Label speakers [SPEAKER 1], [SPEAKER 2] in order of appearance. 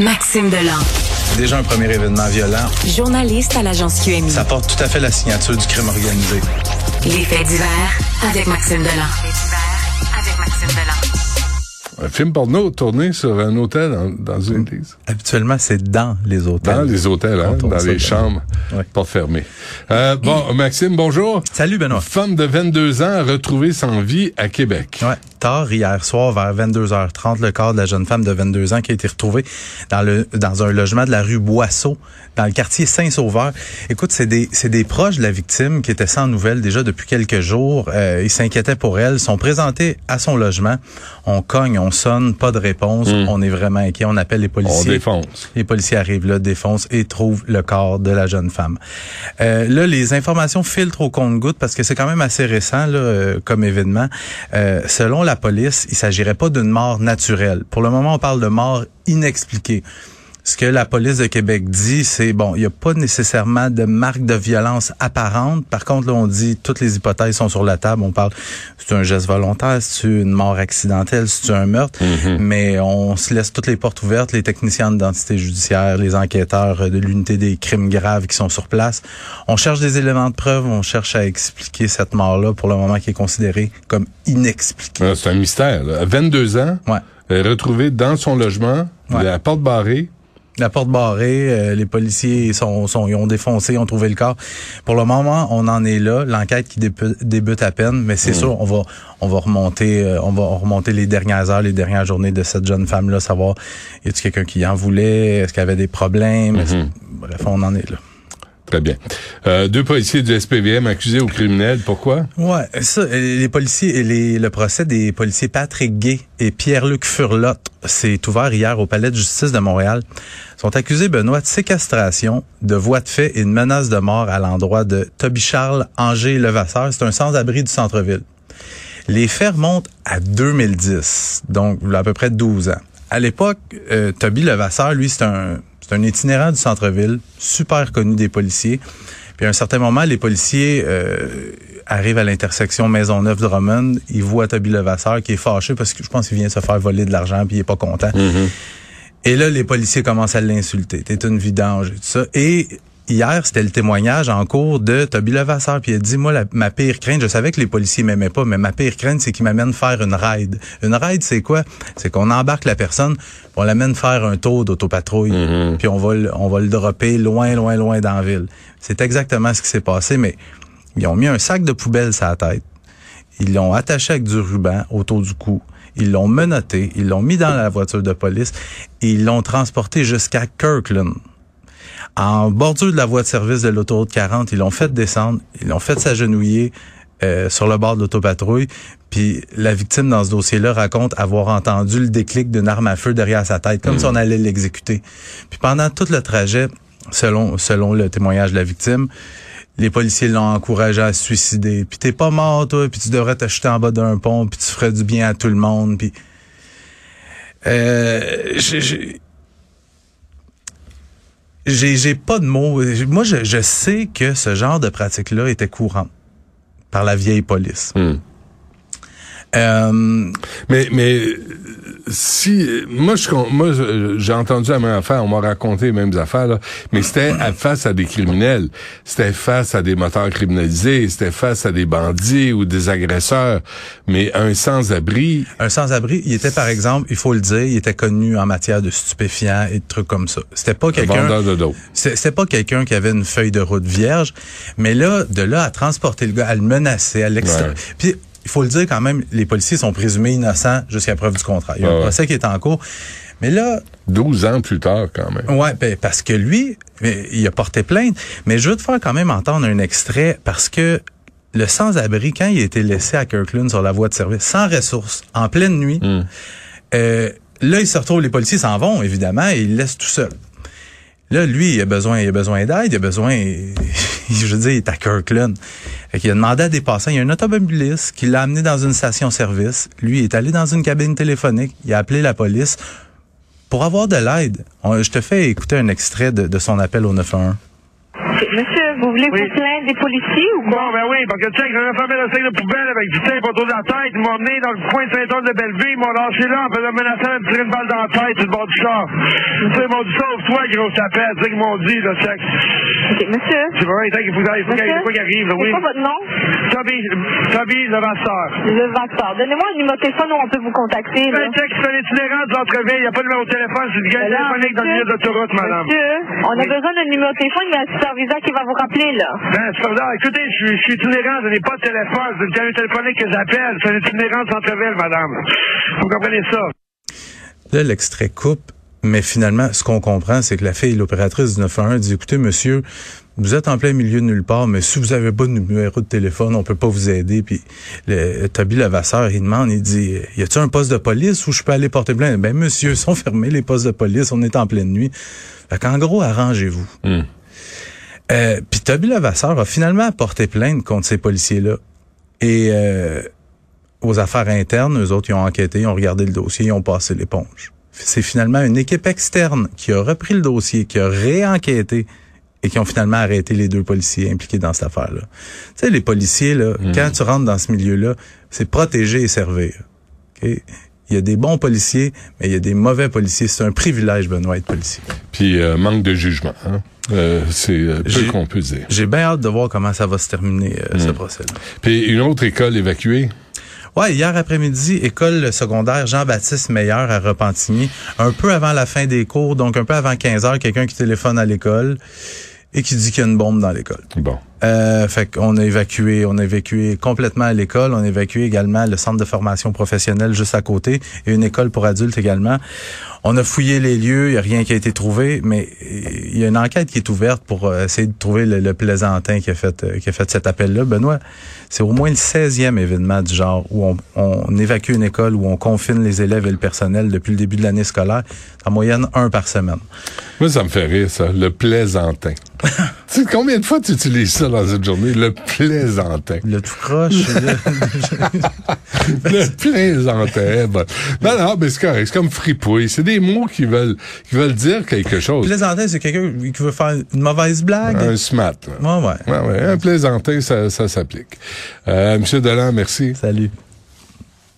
[SPEAKER 1] Maxime Delan.
[SPEAKER 2] Déjà un premier événement violent.
[SPEAKER 1] Journaliste à l'agence QMI.
[SPEAKER 2] Ça porte tout à fait la signature du crime organisé.
[SPEAKER 1] Les faits divers avec Maxime Delan. avec Maxime Delan.
[SPEAKER 3] Un film porno tourné sur un hôtel dans, dans une église.
[SPEAKER 2] Habituellement, c'est dans les hôtels.
[SPEAKER 3] Dans les hôtels, hein, dans les chambres,
[SPEAKER 2] Ouais.
[SPEAKER 3] pas fermées. Euh, bon, Maxime, bonjour.
[SPEAKER 2] Salut Benoît.
[SPEAKER 3] Femme de 22 ans retrouvée sans vie à Québec.
[SPEAKER 2] Ouais, tard hier soir vers 22h30, le corps de la jeune femme de 22 ans qui a été retrouvé dans le dans un logement de la rue Boisseau, dans le quartier Saint-Sauveur. Écoute, c'est des c'est des proches de la victime qui étaient sans nouvelles déjà depuis quelques jours. Euh, ils s'inquiétaient pour elle, sont présentés à son logement. On cogne, on sonne, pas de réponse. On est vraiment inquiet. On appelle les
[SPEAKER 3] On
[SPEAKER 2] policiers.
[SPEAKER 3] défonce.
[SPEAKER 2] Les policiers arrivent là, défoncent et trouvent le corps de la jeune femme. Euh, là, les informations filtrent au compte-goutte parce que c'est quand même assez récent là, euh, comme événement. Selon la police, il s'agirait pas d'une mort naturelle. Pour le moment, on parle de mort inexpliquée. Ce que la police de Québec dit, c'est bon, il n'y a pas nécessairement de marque de violence apparente. Par contre, là, on dit toutes les hypothèses sont sur la table. On parle, c'est un geste volontaire, c'est une mort accidentelle, c'est un meurtre. Mais on se laisse toutes les portes ouvertes. Les techniciens d'identité judiciaire, les enquêteurs de l'unité des crimes graves qui sont sur place. On cherche des éléments de preuve. On cherche à expliquer cette mort-là pour le moment qui est considérée comme inexpliquée.
[SPEAKER 3] Ah, C'est un mystère. Là. À 22 ans,
[SPEAKER 2] Ouais.
[SPEAKER 3] retrouvée dans son logement,
[SPEAKER 2] Ouais.
[SPEAKER 3] la porte barrée.
[SPEAKER 2] La porte barrée, euh, les policiers sont, sont, ils ont défoncé, ils ont trouvé le corps. Pour le moment, on en est là. L'enquête qui débute à peine, mais c'est sûr, on va, on va remonter, euh, on va remonter les dernières heures, les dernières journées de cette jeune femme-là, savoir y a-t-il quelqu'un qui en voulait, est-ce qu'elle avait des problèmes, Est-ce- bref, on en est là.
[SPEAKER 3] Très bien. Euh, deux policiers du SPVM accusés au criminel. Pourquoi?
[SPEAKER 2] Ouais, ça, les policiers, le procès des policiers Patrick Gay et Pierre-Luc Furlotte s'est ouvert hier au Palais de justice de Montréal. Sont accusés, Benoît, de séquestration, de voie de fait et de menace de mort à l'endroit de Toby Charles Angers Levasseur. C'est un sans-abri du centre-ville. Les faits remontent à 2010, donc à peu près 12 ans. À l'époque, euh, Toby Levasseur, lui, c'est un, c'est un itinérant du centre-ville, super connu des policiers. Puis à un certain moment, les policiers euh, arrivent à l'intersection Maisonneuve-Drummond. Ils voient Toby Levasseur qui est fâché parce que je pense qu'il vient se faire voler de l'argent puis il est pas content. Et là, les policiers commencent à l'insulter. T'es une vidange et tout ça. Et hier, c'était le témoignage en cours de Toby Levasseur. Puis il a dit, moi, la- ma pire crainte, je savais que les policiers m'aimaient pas, mais ma pire crainte, c'est qu'ils m'amènent faire une ride. Une ride, c'est quoi? C'est qu'on embarque la personne, on l'amène faire un tour d'autopatrouille, puis on va, le- on va le dropper loin, loin, loin dans la ville. C'est exactement ce qui s'est passé, mais ils ont mis un sac de poubelle sur la tête. Ils l'ont attaché avec du ruban autour du cou. Ils l'ont menotté. Ils l'ont mis dans la voiture de police. Et ils l'ont transporté jusqu'à Kirkland. En bordure de la voie de service de l'autoroute 40, ils l'ont fait descendre. Ils l'ont fait s'agenouiller euh, sur le bord de l'autopatrouille. Puis la victime dans ce dossier-là raconte avoir entendu le déclic d'une arme à feu derrière sa tête, comme si on allait l'exécuter. Puis pendant tout le trajet, selon selon le témoignage de la victime, les policiers l'ont encouragé à se suicider. Puis t'es pas mort, toi, puis tu devrais te jeter en bas d'un pont, puis tu ferais du bien à tout le monde. Puis euh, j'ai- j'ai pas de mots. Moi, je, je sais que ce genre de pratique-là était courant par la vieille police.
[SPEAKER 3] Hmm.
[SPEAKER 2] Euh,
[SPEAKER 3] Mais, mais si moi je moi j'ai entendu la même affaire, on m'a raconté les mêmes affaires là, mais c'était face à des criminels, c'était face à des moteurs criminalisés, c'était face à des bandits ou des agresseurs, mais un sans-abri,
[SPEAKER 2] un sans-abri, il était par exemple, il faut le dire, il était connu en matière de stupéfiants et de trucs comme ça. C'était pas
[SPEAKER 3] un
[SPEAKER 2] quelqu'un c'est pas quelqu'un qui avait une feuille de route vierge, mais là, de là à transporter le gars, à le menacer, à l'extra.
[SPEAKER 3] Ouais.
[SPEAKER 2] Il faut le dire quand même, les policiers sont présumés innocents jusqu'à preuve du contraire. Il y a
[SPEAKER 3] Ouais,
[SPEAKER 2] un
[SPEAKER 3] ouais.
[SPEAKER 2] procès qui est en cours. Mais là,
[SPEAKER 3] 12 ans plus tard quand même.
[SPEAKER 2] ouais, ben, parce que lui, il a porté plainte. Mais je veux te faire quand même entendre un extrait parce que le sans-abri, quand il a été laissé à Kirkland sur la voie de service, sans ressources, en pleine nuit,
[SPEAKER 3] Hmm.
[SPEAKER 2] euh, là, il se retrouve, les policiers s'en vont, évidemment, et il le laisse tout seul. Là, lui, il a besoin, il a besoin d'aide, il a besoin, je veux dire, il est à Kirkland. Fait qu'il a demandé à des passants, il y a un automobiliste qui l'a amené dans une station-service. Lui, il est allé dans une cabine téléphonique, il a appelé la police pour avoir de l'aide. Je te fais écouter un extrait de, de son appel au 911.
[SPEAKER 4] Monsieur, vous voulez
[SPEAKER 5] Oui.
[SPEAKER 4] vous plaindre? Avec des policiers ou quoi?
[SPEAKER 5] Bon, ben oui, parce que tu sais, a fermé le sac de poubelle avec du tape autour de la tête, ils m'ont emmené dans le coin de Saint-Anne de Belleville, ils m'ont lâché là en faisant menacer de me tirer une balle dans la tête sur le bord du char. Tu sais, ils m'ont dit, sauve-toi, gros tapette, c'est ce qu'ils m'ont dit, le sexe.
[SPEAKER 4] Ok, monsieur.
[SPEAKER 5] C'est vrai, il faut qu'il qu'il arrive, là,
[SPEAKER 4] C'est
[SPEAKER 5] oui.
[SPEAKER 4] quoi votre nom?
[SPEAKER 5] Toby, Toby Levasseur.
[SPEAKER 4] Le Vasseur. Donnez-moi un numéro de téléphone où on peut vous contacter, là.
[SPEAKER 5] Un texte, c'est un itinérant de l'entreville, il n'y a pas de numéro de téléphone, c'est du gars
[SPEAKER 4] Ben là,
[SPEAKER 5] téléphonique dans le milieu
[SPEAKER 4] monsieur,
[SPEAKER 5] d'autoroute, madame.
[SPEAKER 4] Monsieur, on a besoin d'un numéro de téléphone, il y a un superviseur qui va vous rappeler, là.
[SPEAKER 5] Ben, Écoutez, je suis, je suis itinérant, je n'ai pas de téléphone, c'est le carré téléphonique que j'appelle, c'est un itinérant de centre-ville, madame. Vous comprenez ça?
[SPEAKER 2] Là, l'extrait coupe, mais finalement, ce qu'on comprend, c'est que la fille, l'opératrice du 911, dit, écoutez, monsieur, vous êtes en plein milieu de nulle part, mais si vous avez pas de numéro de téléphone, on peut pas vous aider. Puis le, Toby Levasseur, il demande, il dit, y a-t-il un poste de police où je peux aller porter plainte? Ben, monsieur, ils sont fermés, les postes de police, on est en pleine nuit. Fait qu'en gros, arrangez-vous. Euh, Puis Toby Levasseur a finalement porté plainte contre ces policiers-là. Et euh, aux affaires internes, eux autres, ils ont enquêté, ils ont regardé le dossier, ils ont passé l'éponge. C'est finalement une équipe externe qui a repris le dossier, qui a réenquêté et qui ont finalement arrêté les deux policiers impliqués dans cette affaire-là. Tu sais, les policiers, là, quand tu rentres dans ce milieu-là, c'est protéger et servir. Il y a des bons policiers, mais il y a des mauvais policiers. C'est un privilège, Benoît, être policier.
[SPEAKER 3] Puis euh, manque de jugement. Hein? Euh, c'est euh, peu qu'on peut dire.
[SPEAKER 2] J'ai bien hâte de voir comment ça va se terminer, euh, ce procès-là.
[SPEAKER 3] Puis une autre école évacuée?
[SPEAKER 2] Ouais, hier après-midi, école secondaire Jean-Baptiste Meilleur à Repentigny, un peu avant la fin des cours, donc un peu avant 15 heures, quelqu'un qui téléphone à l'école et qui dit qu'il y a une bombe dans l'école.
[SPEAKER 3] Bon.
[SPEAKER 2] Euh, fait qu'on a évacué, on a évacué complètement l'école, on a évacué également le centre de formation professionnelle juste à côté et une école pour adultes également. On a fouillé les lieux, il n'y a rien qui a été trouvé, mais il y a une enquête qui est ouverte pour euh, essayer de trouver le, le plaisantin qui a fait euh, qui a fait cet appel-là. Benoît, c'est au moins le 16e événement du genre où on, on évacue une école, où on confine les élèves et le personnel depuis le début de l'année scolaire, en moyenne un par semaine.
[SPEAKER 3] Moi, ça me fait rire, ça. Le plaisantin. tu sais, combien de fois tu utilises ça dans une journée? Le plaisantin.
[SPEAKER 2] Le tout croche.
[SPEAKER 3] Le plaisantin. bon. Non, non, mais c'est correct. C'est comme fripouille. C'est des mots qui veulent, qui veulent dire quelque chose.
[SPEAKER 2] plaisantin, c'est quelqu'un qui veut faire une mauvaise blague?
[SPEAKER 3] Un smat. là.
[SPEAKER 2] Ouais, ouais.
[SPEAKER 3] Ouais, ouais. Un plaisantin, ça, ça s'applique. Euh, Monsieur Delan, merci.
[SPEAKER 2] Salut.